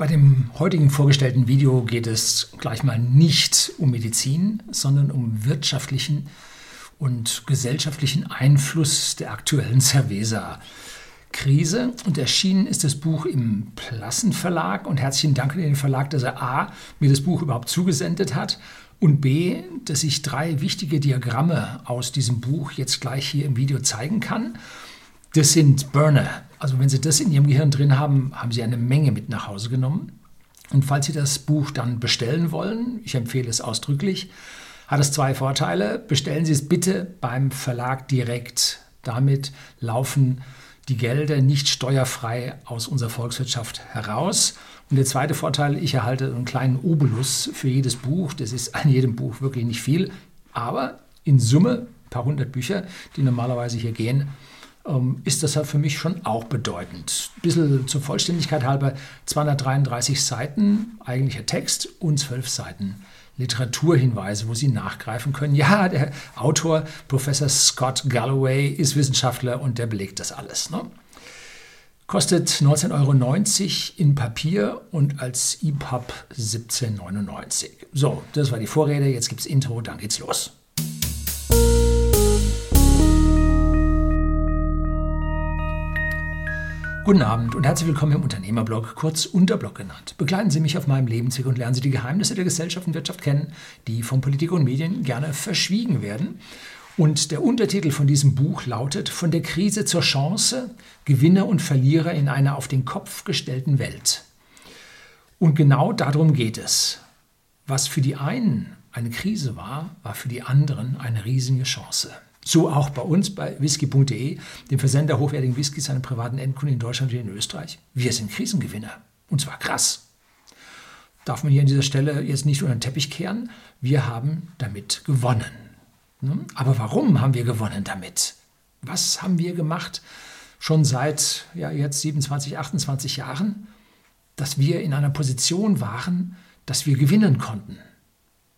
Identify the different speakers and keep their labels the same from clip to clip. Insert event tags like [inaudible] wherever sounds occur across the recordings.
Speaker 1: Bei dem heutigen vorgestellten Video geht es gleich mal nicht um Medizin, sondern um wirtschaftlichen und gesellschaftlichen Einfluss der aktuellen Cerveza-Krise. Und erschienen ist das Buch im Plassen Verlag. Und herzlichen Dank an den Verlag, dass er A, mir das Buch überhaupt zugesendet hat und B, dass ich drei wichtige Diagramme aus diesem Buch jetzt gleich hier im Video zeigen kann. Das sind Burner. Also wenn Sie das in Ihrem Gehirn drin haben, haben Sie eine Menge mit nach Hause genommen. Und falls Sie das Buch dann bestellen wollen, ich empfehle es ausdrücklich, hat es zwei Vorteile. Bestellen Sie es bitte beim Verlag direkt. Damit laufen die Gelder nicht steuerfrei aus unserer Volkswirtschaft heraus. Und der zweite Vorteil, ich erhalte einen kleinen Obolus für jedes Buch. Das ist an jedem Buch wirklich nicht viel, aber in Summe, ein paar hundert Bücher, die normalerweise hier gehen, ist das für mich schon auch bedeutend. Ein bisschen zur Vollständigkeit halber 233 Seiten eigentlicher Text und 12 Seiten Literaturhinweise, wo Sie nachgreifen können. Ja, der Autor, Professor Scott Galloway, ist Wissenschaftler und der belegt das alles. Ne? Kostet 19,90 Euro in Papier und als EPUB 17,99. So, das war die Vorrede, jetzt gibt es Intro, dann geht's los. Guten Abend und herzlich willkommen im Unternehmerblog, kurz Unterblog genannt. Begleiten Sie mich auf meinem Lebensweg und lernen Sie die Geheimnisse der Gesellschaft und Wirtschaft kennen, die von Politik und Medien gerne verschwiegen werden. Und der Untertitel von diesem Buch lautet Von der Krise zur Chance, Gewinner und Verlierer in einer auf den Kopf gestellten Welt. Und genau darum geht es. Was für die einen eine Krise war, war für die anderen eine riesige Chance. So auch bei uns bei whisky.de, dem Versender hochwertigen Whiskys an privaten Endkunden in Deutschland und in Österreich. Wir sind Krisengewinner. Und zwar krass. Darf man hier an dieser Stelle jetzt nicht unter den Teppich kehren. Wir haben damit gewonnen. Ne? Aber warum haben wir gewonnen damit? Was haben wir gemacht schon seit ja, jetzt 27, 28 Jahren, dass wir in einer Position waren, dass wir gewinnen konnten?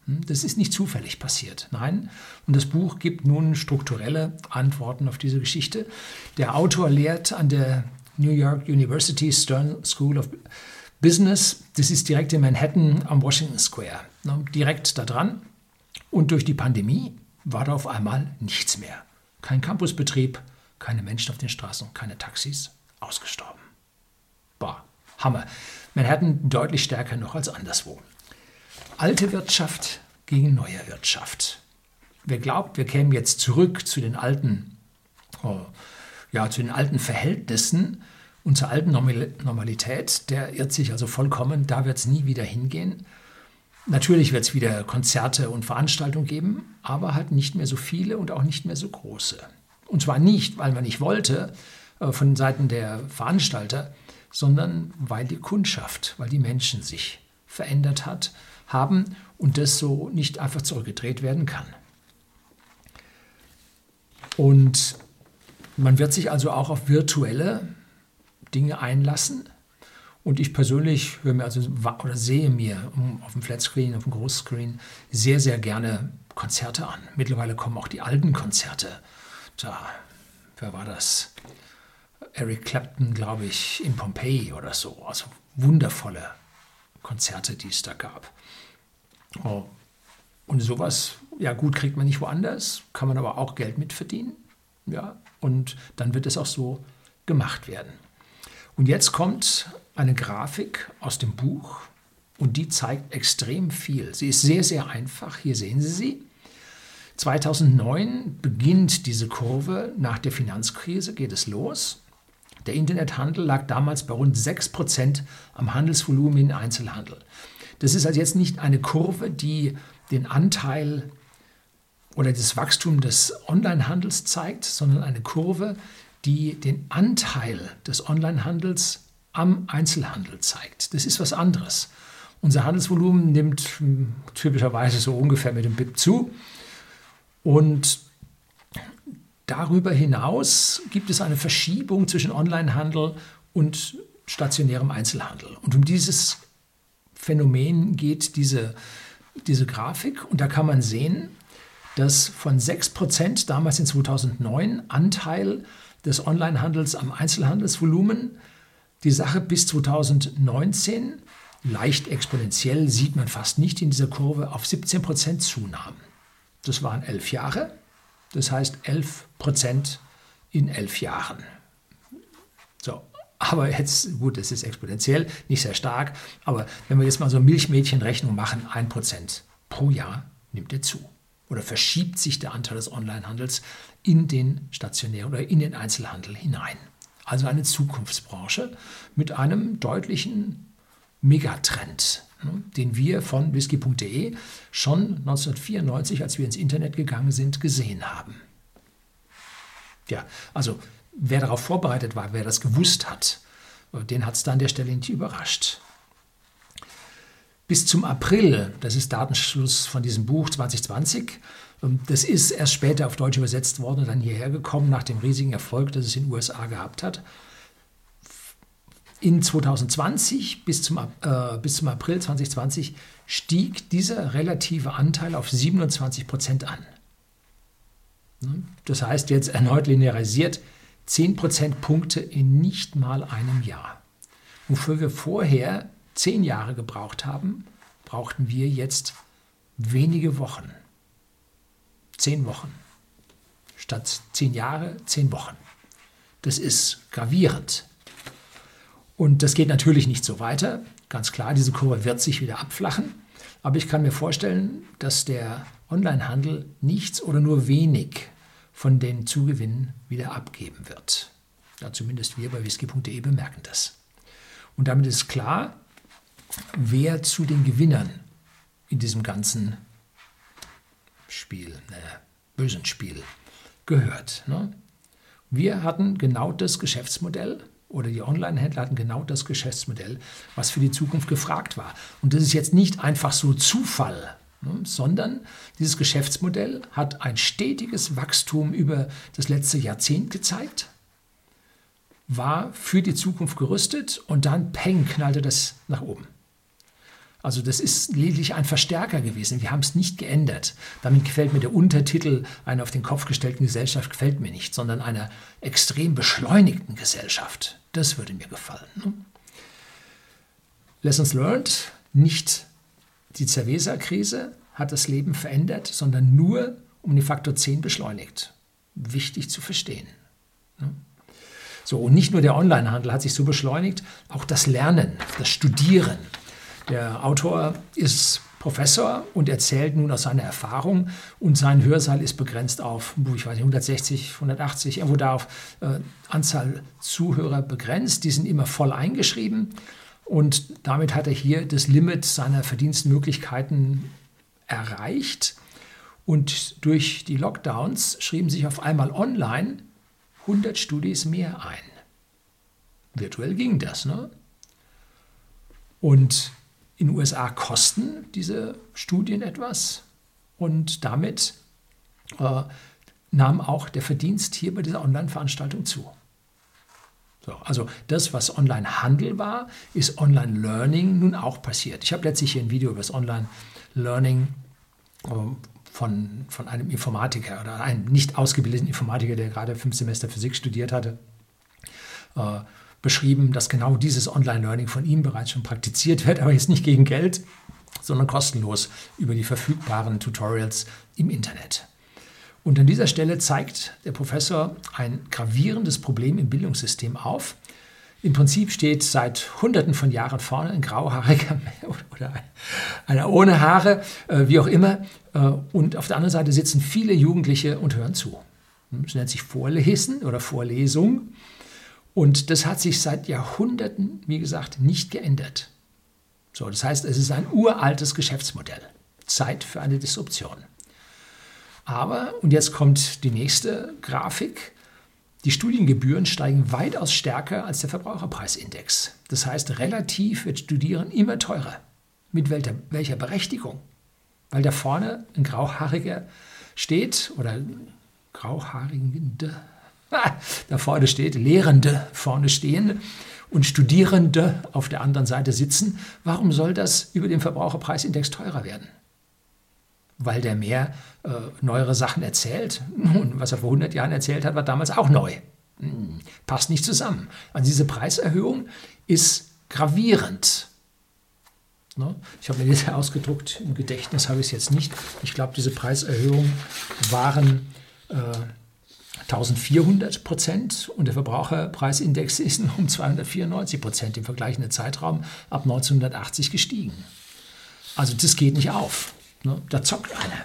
Speaker 1: Hm, das ist nicht zufällig passiert. Nein. Und das Buch gibt nun strukturelle Antworten auf diese Geschichte. Der Autor lehrt an der New York University Stern School of Business. Das ist direkt in Manhattan am Washington Square. Direkt da dran. Und durch die Pandemie war da auf einmal nichts mehr. Kein Campusbetrieb, keine Menschen auf den Straßen, keine Taxis. Ausgestorben. Boah, Hammer. Manhattan deutlich stärker noch als anderswo alte Wirtschaft gegen neue Wirtschaft. Wer glaubt, wir kämen jetzt zurück zu den alten, oh, ja, zu den alten Verhältnissen und zur alten Normalität, der irrt sich also vollkommen. Da wird es nie wieder hingehen. Natürlich wird es wieder Konzerte und Veranstaltungen geben, aber halt nicht mehr so viele und auch nicht mehr so große. Und zwar nicht, weil man nicht wollte äh, von Seiten der Veranstalter, sondern weil die Kundschaft, weil die Menschen sich verändert hat haben und das so nicht einfach zurückgedreht werden kann. Und man wird sich also auch auf virtuelle Dinge einlassen. Und ich persönlich höre mir also oder sehe mir auf dem Flatscreen, auf dem Großscreen sehr, sehr gerne Konzerte an. Mittlerweile kommen auch die alten Konzerte. Da, wer war das? Eric Clapton, glaube ich, in Pompeii oder so. Also wundervolle Konzerte, die es da gab. Oh. Und sowas, ja gut, kriegt man nicht woanders, kann man aber auch Geld mitverdienen. Ja, und dann wird es auch so gemacht werden. Und jetzt kommt eine Grafik aus dem Buch und die zeigt extrem viel. Sie ist sehr, sehr einfach. Hier sehen Sie sie. 2009 beginnt diese Kurve. Nach der Finanzkrise geht es los. Der Internethandel lag damals bei rund 6% am Handelsvolumen im Einzelhandel. Das ist also jetzt nicht eine Kurve, die den Anteil oder das Wachstum des Onlinehandels zeigt, sondern eine Kurve, die den Anteil des Onlinehandels am Einzelhandel zeigt. Das ist was anderes. Unser Handelsvolumen nimmt hm, typischerweise so ungefähr mit dem BIP zu. Und darüber hinaus gibt es eine Verschiebung zwischen Onlinehandel und stationärem Einzelhandel. Und um dieses Phänomen geht diese, diese Grafik und da kann man sehen, dass von 6% damals in 2009 Anteil des Onlinehandels am Einzelhandelsvolumen die Sache bis 2019 leicht exponentiell sieht man fast nicht in dieser Kurve auf 17 Prozent zunahm. Das waren elf Jahre, das heißt 11 Prozent in elf Jahren. So, aber jetzt, gut, es ist exponentiell, nicht sehr stark, aber wenn wir jetzt mal so Milchmädchenrechnung machen, 1 Prozent pro Jahr nimmt er zu. Oder verschiebt sich der Anteil des Onlinehandels in den stationären oder in den Einzelhandel hinein. Also eine Zukunftsbranche mit einem deutlichen Megatrend, den wir von whisky.de schon 1994, als wir ins Internet gegangen sind, gesehen haben. Ja, also wer darauf vorbereitet war, wer das gewusst hat, den hat es da an der Stelle nicht überrascht. Bis zum April, das ist Datenschluss von diesem Buch 2020, ähm, das ist erst später auf Deutsch übersetzt worden und dann hierher gekommen, nach dem riesigen Erfolg, das es in den USA gehabt hat in 2020 bis zum, äh, bis zum April 2020 stieg dieser relative Anteil auf 27 Prozent an. Ne? Das heißt jetzt erneut linearisiert 10 Prozentpunkte in nicht mal einem Jahr. Wofür wir vorher 10 Jahre gebraucht haben, brauchten wir jetzt wenige Wochen. 10 Wochen. Statt 10 Jahre, 10 Wochen. Das ist gravierend. Und das geht natürlich nicht so weiter. Ganz klar, diese Kurve wird sich wieder abflachen. Aber ich kann mir vorstellen, dass der Onlinehandel nichts oder nur wenig von den Zugewinnen wieder abgeben wird. Ja, zumindest wir bei whisky.de bemerken das. Und damit ist klar, wer zu den Gewinnern in diesem ganzen Spiel, ne, bösen Spiel, gehört. Ne? Wir hatten genau das Geschäftsmodell, oder die Online-Händler hatten genau das Geschäftsmodell, was für die Zukunft gefragt war. Und das ist jetzt nicht einfach so Zufall, ne, sondern dieses Geschäftsmodell hat ein stetiges Wachstum über das letzte Jahrzehnt gezeigt, war für die Zukunft gerüstet und dann peng knallte das nach oben. Also das ist lediglich ein Verstärker gewesen. Wir haben es nicht geändert. Damit gefällt mir der Untertitel einer auf den Kopf gestellten Gesellschaft gefällt mir nicht, sondern einer extrem beschleunigten Gesellschaft. Das würde mir gefallen. Ne? Lessons learned, nicht die Cerveza-Krise hat das Leben verändert, sondern nur um den Faktor 10 beschleunigt. Wichtig zu verstehen. Ne? So, und nicht nur der Onlinehandel hat sich so beschleunigt, auch das Lernen, das Studieren, der Autor ist Professor und erzählt nun aus seiner Erfahrung und sein Hörsaal ist begrenzt auf, ich weiß nicht, 160, 180, irgendwo da auf äh, Anzahl Zuhörer begrenzt. Die sind immer voll eingeschrieben und damit hat er hier das Limit seiner Verdienstmöglichkeiten erreicht. Und durch die Lockdowns schrieben sich auf einmal online 100 Studis mehr ein. Virtuell ging das, ne? Und in den USA kosten diese Studien etwas und damit äh, nahm auch der Verdienst hier bei dieser Online-Veranstaltung zu. So, also das, was Online-Handel war, ist Online-Learning nun auch passiert. Ich habe letztlich hier ein Video über das Online-Learning äh, von, von einem Informatiker oder einem nicht ausgebildeten Informatiker, der gerade fünf Semester Physik studiert hatte, äh, beschrieben, dass genau dieses Online-Learning von ihm bereits schon praktiziert wird, aber jetzt nicht gegen Geld, sondern kostenlos über die verfügbaren Tutorials im Internet. Und an dieser Stelle zeigt der Professor ein gravierendes Problem im Bildungssystem auf. Im Prinzip steht seit Hunderten von Jahren vorne ein grauhaariger [laughs] oder einer ohne Haare, äh, wie auch immer. Äh, und auf der anderen Seite sitzen viele Jugendliche und hören zu. Das nennt sich Vorlesen oder Vorlesung. Und das hat sich seit Jahrhunderten, wie gesagt, nicht geändert. So, das heißt, es ist ein uraltes Geschäftsmodell. Zeit für eine Disruption. Aber, und jetzt kommt die nächste Grafik, die Studiengebühren steigen weitaus stärker als der Verbraucherpreisindex. Das heißt, relativ wird Studieren immer teurer. Mit welcher, welcher Berechtigung? Weil da vorne ein Grauhaariger steht oder Grauhaarige, [laughs] da vorne steht, Lehrende vorne stehen und Studierende auf der anderen Seite sitzen. Warum soll das über den Verbraucherpreisindex teurer werden? Weil der mehr äh, neuere Sachen erzählt. Nun, was er vor 100 Jahren erzählt hat, war damals auch neu. Hm, passt nicht zusammen. Also diese Preiserhöhung ist gravierend. Ne? Ich habe mir das ausgedruckt, im Gedächtnis habe ich es jetzt nicht. Ich glaube, diese Preiserhöhungen waren äh, 1400 Prozent und der Verbraucherpreisindex ist [laughs] um 294 Prozent im vergleichenden Zeitraum ab 1980 gestiegen. Also das geht nicht auf. Ne? Da zockt einer.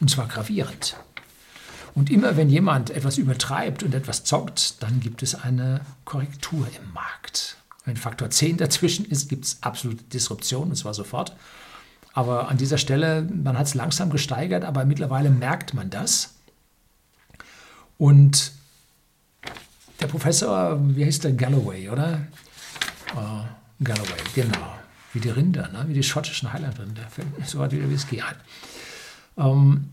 Speaker 1: Und zwar gravierend. Und immer wenn jemand etwas übertreibt und etwas zockt, dann gibt es eine Korrektur im Markt. Wenn Faktor 10 dazwischen ist, gibt es absolute Disruption, und zwar sofort. Aber an dieser Stelle, man hat es langsam gesteigert, aber mittlerweile merkt man das. Und der Professor, wie heißt der, Galloway, oder? Uh, Galloway, genau. Wie die Rinder, ne? wie die schottischen Highland-Rinder. So hat wieder Whisky ein. Um,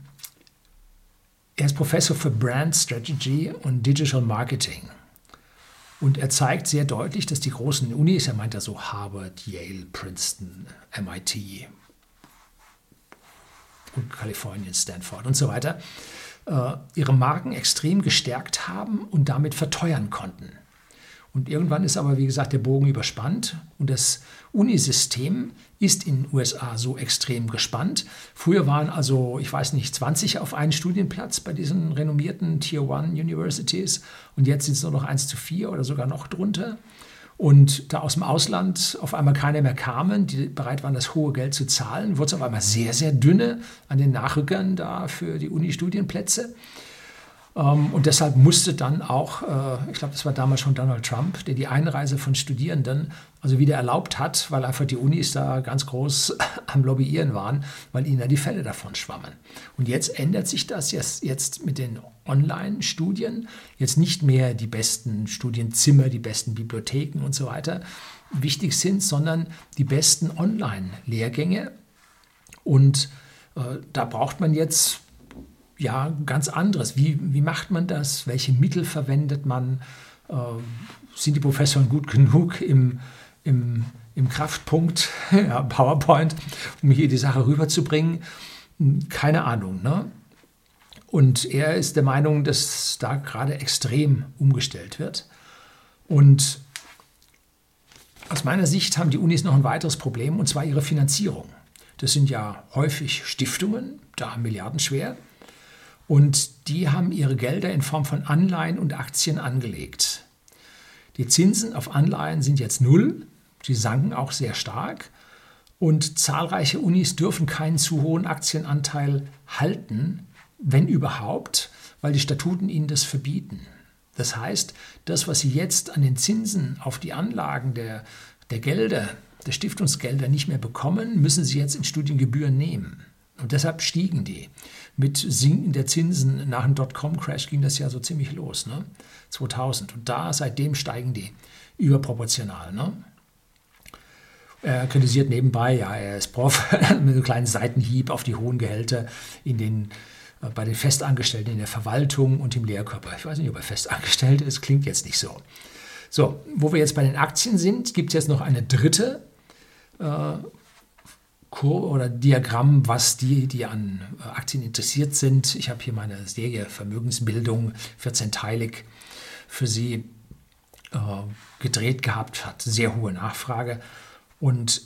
Speaker 1: er ist Professor für Brand Strategy und Digital Marketing. Und er zeigt sehr deutlich, dass die großen Unis, er meint da so Harvard, Yale, Princeton, MIT und Kalifornien, Stanford und so weiter, ihre Marken extrem gestärkt haben und damit verteuern konnten. Und irgendwann ist aber, wie gesagt, der Bogen überspannt und das Unisystem ist in den USA so extrem gespannt. Früher waren also, ich weiß nicht, 20 auf einen Studienplatz bei diesen renommierten Tier One Universities und jetzt sind es nur noch 1 zu 4 oder sogar noch drunter. Und da aus dem Ausland auf einmal keine mehr kamen, die bereit waren, das hohe Geld zu zahlen, wurde es auf einmal sehr, sehr dünne an den Nachrückern da für die Uni-Studienplätze. Ähm, und deshalb musste dann auch, äh, ich glaube, das war damals schon Donald Trump, der die Einreise von Studierenden also wieder erlaubt hat, weil einfach die Unis da ganz groß [laughs] am Lobbyieren waren, weil ihnen da die Fälle davon schwammen. Und jetzt ändert sich das jetzt, jetzt mit den Online-Studien. Jetzt nicht mehr die besten Studienzimmer, die besten Bibliotheken und so weiter wichtig sind, sondern die besten Online-Lehrgänge. Und äh, da braucht man jetzt ja, ganz anderes. Wie, wie macht man das? Welche Mittel verwendet man? Äh, sind die Professoren gut genug im, im, im Kraftpunkt, [laughs] ja, PowerPoint, um hier die Sache rüberzubringen? Keine Ahnung. Ne? Und er ist der Meinung, dass da gerade extrem umgestellt wird. Und aus meiner Sicht haben die Unis noch ein weiteres Problem, und zwar ihre Finanzierung. Das sind ja häufig Stiftungen, da Milliarden schwer. Und die haben ihre Gelder in Form von Anleihen und Aktien angelegt. Die Zinsen auf Anleihen sind jetzt null, sie sanken auch sehr stark und zahlreiche Unis dürfen keinen zu hohen Aktienanteil halten, wenn überhaupt, weil die Statuten ihnen das verbieten. Das heißt, das, was sie jetzt an den Zinsen auf die Anlagen der, der Gelder, der Stiftungsgelder nicht mehr bekommen, müssen sie jetzt in Studiengebühren nehmen. Und deshalb stiegen die mit Sinken der Zinsen nach dem Dotcom-Crash ging das ja so ziemlich los, ne? 2000. Und da seitdem steigen die überproportional. Ne? Er kritisiert nebenbei, ja, er ist Prof, [laughs] mit einem kleinen Seitenhieb auf die hohen Gehälter in den, äh, bei den Festangestellten in der Verwaltung und im Lehrkörper. Ich weiß nicht, ob er festangestellt ist, klingt jetzt nicht so. So, wo wir jetzt bei den Aktien sind, gibt es jetzt noch eine dritte äh, Kur oder Diagramm, was die, die an äh, Aktien interessiert sind. Ich habe hier meine Serie Vermögensbildung 14-teilig für Sie äh, gedreht gehabt, hat sehr hohe Nachfrage. Und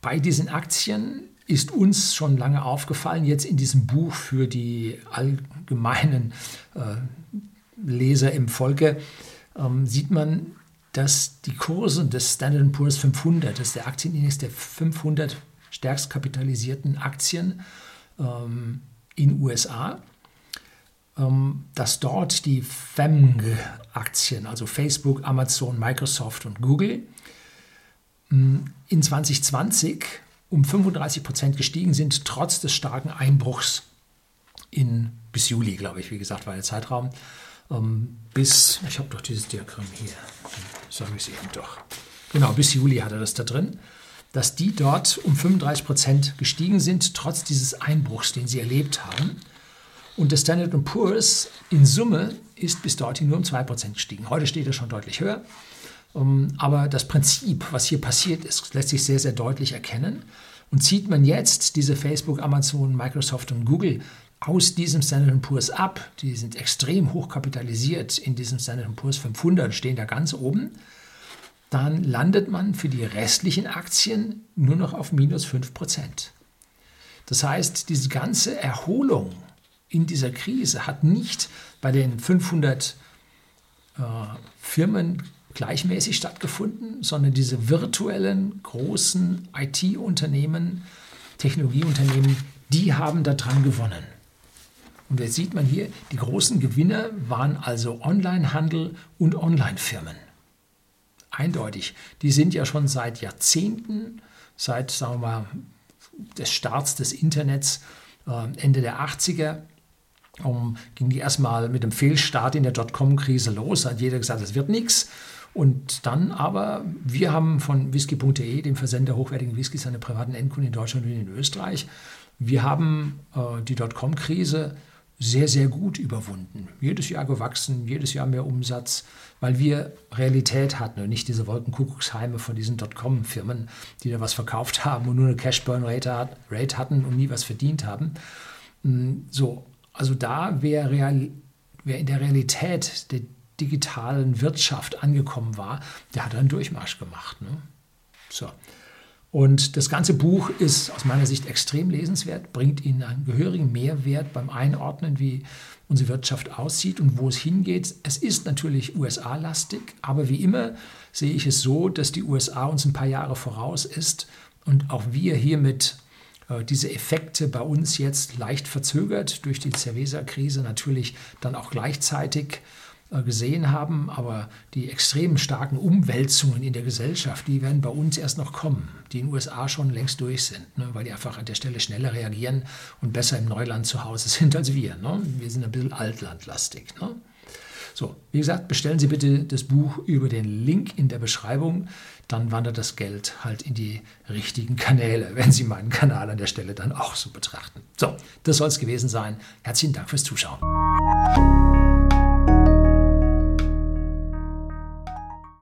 Speaker 1: bei diesen Aktien ist uns schon lange aufgefallen, jetzt in diesem Buch für die allgemeinen äh, Leser im Volke, ähm, sieht man, dass die Kurse des Standard Poor's 500, das ist der Aktienindex der 500 stärkst kapitalisierten Aktien ähm, in USA, ähm, dass dort die FAMG-Aktien, also Facebook, Amazon, Microsoft und Google, ähm, in 2020 um 35 Prozent gestiegen sind, trotz des starken Einbruchs in, bis Juli, glaube ich, wie gesagt, war der Zeitraum, ähm, bis, ich habe doch dieses Diagramm hier, sage ich es eben doch. Genau, bis Juli hat er das da drin dass die dort um 35 Prozent gestiegen sind, trotz dieses Einbruchs, den sie erlebt haben. Und der Standard Poor's in Summe ist bis dorthin nur um 2 Prozent gestiegen. Heute steht er schon deutlich höher. Ähm, aber das Prinzip, was hier passiert ist, lässt sich sehr, sehr deutlich erkennen. Und zieht man jetzt diese Facebook, Amazon, Microsoft und Google aus diesem Standard Poor's ab, die sind extrem hoch kapitalisiert in diesem Standard Poor's 500, stehen da ganz oben, dann landet man für die restlichen Aktien nur noch auf minus 5%. Das heißt, diese ganze Erholung in dieser Krise hat nicht bei den 500 äh, Firmen gleichmäßig stattgefunden, sondern diese virtuellen großen IT-Unternehmen, Technologieunternehmen, die haben daran gewonnen. Und jetzt sieht man hier, die großen Gewinner waren also Onlinehandel und Online-Firmen. Eindeutig. Die sind ja schon seit Jahrzehnten, seit sagen wir mal, des Starts des Internets, äh, Ende der 80er, um, ging die erstmal mit dem Fehlstart in der Dotcom-Krise los. Hat jeder gesagt, es wird nichts. Und dann aber, wir haben von whisky.de, dem Versender hochwertigen Whiskys, seine privaten Endkunden in Deutschland und in Österreich, wir haben äh, die Dotcom-Krise sehr, sehr gut überwunden. Jedes Jahr gewachsen, jedes Jahr mehr Umsatz, weil wir Realität hatten und nicht diese Wolkenkuckucksheime von diesen Dotcom-Firmen, die da was verkauft [laughs] haben und nur eine Cash-Burn-Rate hatten und nie was verdient haben. Mm, so, also da, wer, real, wer in der Realität der digitalen Wirtschaft angekommen war, der hat einen Durchmarsch gemacht. Ne? So. Und das ganze Buch ist aus meiner Sicht extrem lesenswert, bringt Ihnen einen gehörigen Mehrwert beim Einordnen, wie unsere Wirtschaft aussieht und wo es hingeht. Es ist natürlich USA-lastig, aber wie immer sehe ich es so, dass die USA uns ein paar Jahre voraus ist und auch wir hiermit äh, diese Effekte bei uns jetzt leicht verzögert durch die Cerveza-Krise natürlich dann auch gleichzeitig gesehen haben, aber die extrem starken Umwälzungen in der Gesellschaft, die werden bei uns erst noch kommen, die in den USA schon längst durch sind, ne, weil die einfach an der Stelle schneller reagieren und besser im Neuland zu Hause [laughs] sind als wir. Ne? Wir sind ein bisschen altlandlastig. Ne? So, wie gesagt, bestellen Sie bitte das Buch über den Link in der Beschreibung, dann wandert das Geld halt in die richtigen Kanäle, [laughs] wenn Sie meinen Kanal an der Stelle dann auch so betrachten. So, das soll es gewesen sein. Herzlichen Dank fürs Zuschauen.